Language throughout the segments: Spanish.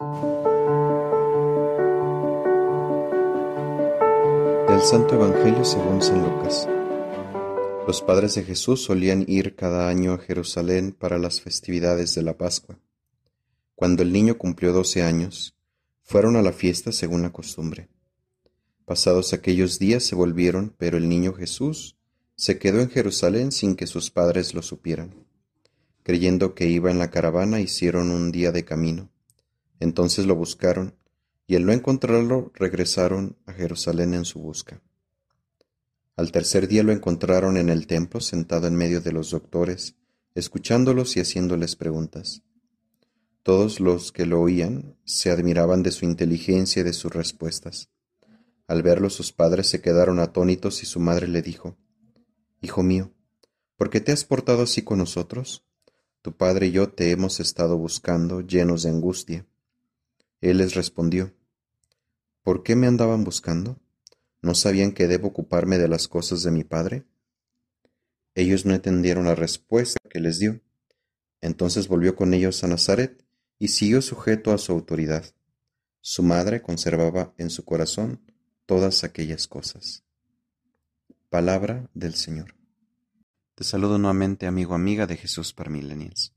Del Santo Evangelio según San Lucas. Los padres de Jesús solían ir cada año a Jerusalén para las festividades de la Pascua. Cuando el niño cumplió doce años, fueron a la fiesta según la costumbre. Pasados aquellos días se volvieron, pero el niño Jesús se quedó en Jerusalén sin que sus padres lo supieran. Creyendo que iba en la caravana, hicieron un día de camino. Entonces lo buscaron, y al no encontrarlo, regresaron a Jerusalén en su busca. Al tercer día lo encontraron en el templo, sentado en medio de los doctores, escuchándolos y haciéndoles preguntas. Todos los que lo oían se admiraban de su inteligencia y de sus respuestas. Al verlo sus padres se quedaron atónitos y su madre le dijo, Hijo mío, ¿por qué te has portado así con nosotros? Tu padre y yo te hemos estado buscando, llenos de angustia. Él les respondió, ¿Por qué me andaban buscando? ¿No sabían que debo ocuparme de las cosas de mi padre? Ellos no entendieron la respuesta que les dio. Entonces volvió con ellos a Nazaret y siguió sujeto a su autoridad. Su madre conservaba en su corazón todas aquellas cosas. Palabra del Señor. Te saludo nuevamente, amigo amiga de Jesús para Millennials.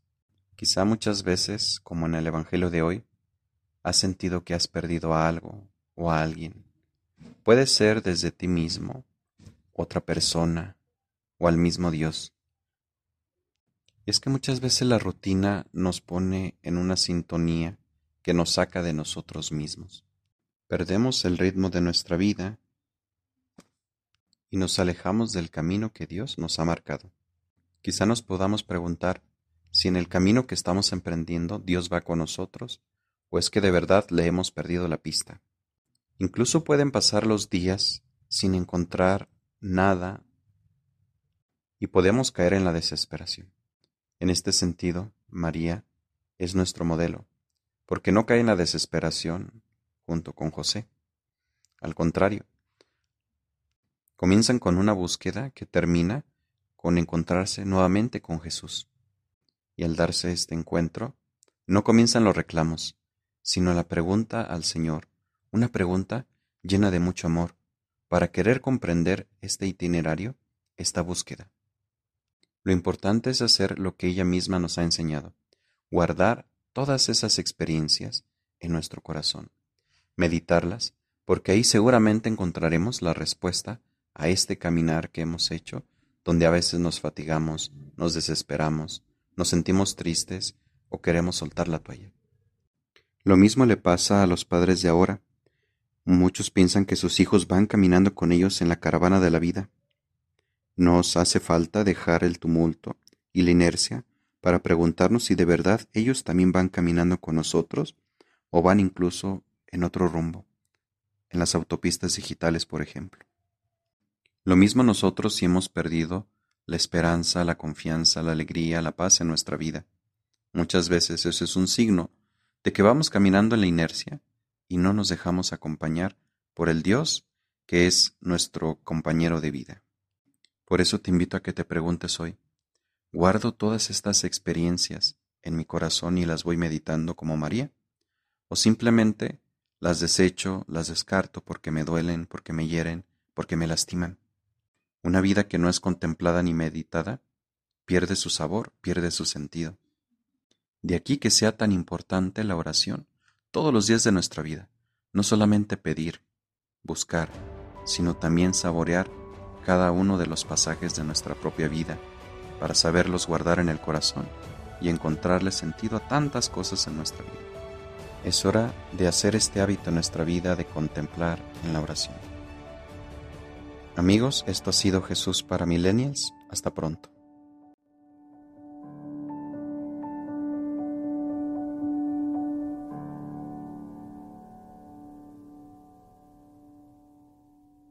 Quizá muchas veces, como en el Evangelio de hoy, has sentido que has perdido a algo o a alguien. Puede ser desde ti mismo, otra persona o al mismo Dios. Es que muchas veces la rutina nos pone en una sintonía que nos saca de nosotros mismos. Perdemos el ritmo de nuestra vida y nos alejamos del camino que Dios nos ha marcado. Quizá nos podamos preguntar si en el camino que estamos emprendiendo Dios va con nosotros o es que de verdad le hemos perdido la pista. Incluso pueden pasar los días sin encontrar nada y podemos caer en la desesperación. En este sentido, María es nuestro modelo, porque no cae en la desesperación junto con José. Al contrario, comienzan con una búsqueda que termina con encontrarse nuevamente con Jesús. Y al darse este encuentro, no comienzan los reclamos, sino la pregunta al Señor, una pregunta llena de mucho amor, para querer comprender este itinerario, esta búsqueda. Lo importante es hacer lo que ella misma nos ha enseñado, guardar todas esas experiencias en nuestro corazón, meditarlas, porque ahí seguramente encontraremos la respuesta a este caminar que hemos hecho, donde a veces nos fatigamos, nos desesperamos, nos sentimos tristes o queremos soltar la toalla. Lo mismo le pasa a los padres de ahora. Muchos piensan que sus hijos van caminando con ellos en la caravana de la vida, nos hace falta dejar el tumulto y la inercia para preguntarnos si de verdad ellos también van caminando con nosotros o van incluso en otro rumbo, en las autopistas digitales, por ejemplo. Lo mismo nosotros si hemos perdido la esperanza, la confianza, la alegría, la paz en nuestra vida. Muchas veces eso es un signo de que vamos caminando en la inercia y no nos dejamos acompañar por el Dios que es nuestro compañero de vida. Por eso te invito a que te preguntes hoy, ¿guardo todas estas experiencias en mi corazón y las voy meditando como María? ¿O simplemente las desecho, las descarto porque me duelen, porque me hieren, porque me lastiman? Una vida que no es contemplada ni meditada pierde su sabor, pierde su sentido. De aquí que sea tan importante la oración todos los días de nuestra vida, no solamente pedir, buscar, sino también saborear cada uno de los pasajes de nuestra propia vida para saberlos guardar en el corazón y encontrarle sentido a tantas cosas en nuestra vida. Es hora de hacer este hábito en nuestra vida de contemplar en la oración. Amigos, esto ha sido Jesús para Millennials. Hasta pronto.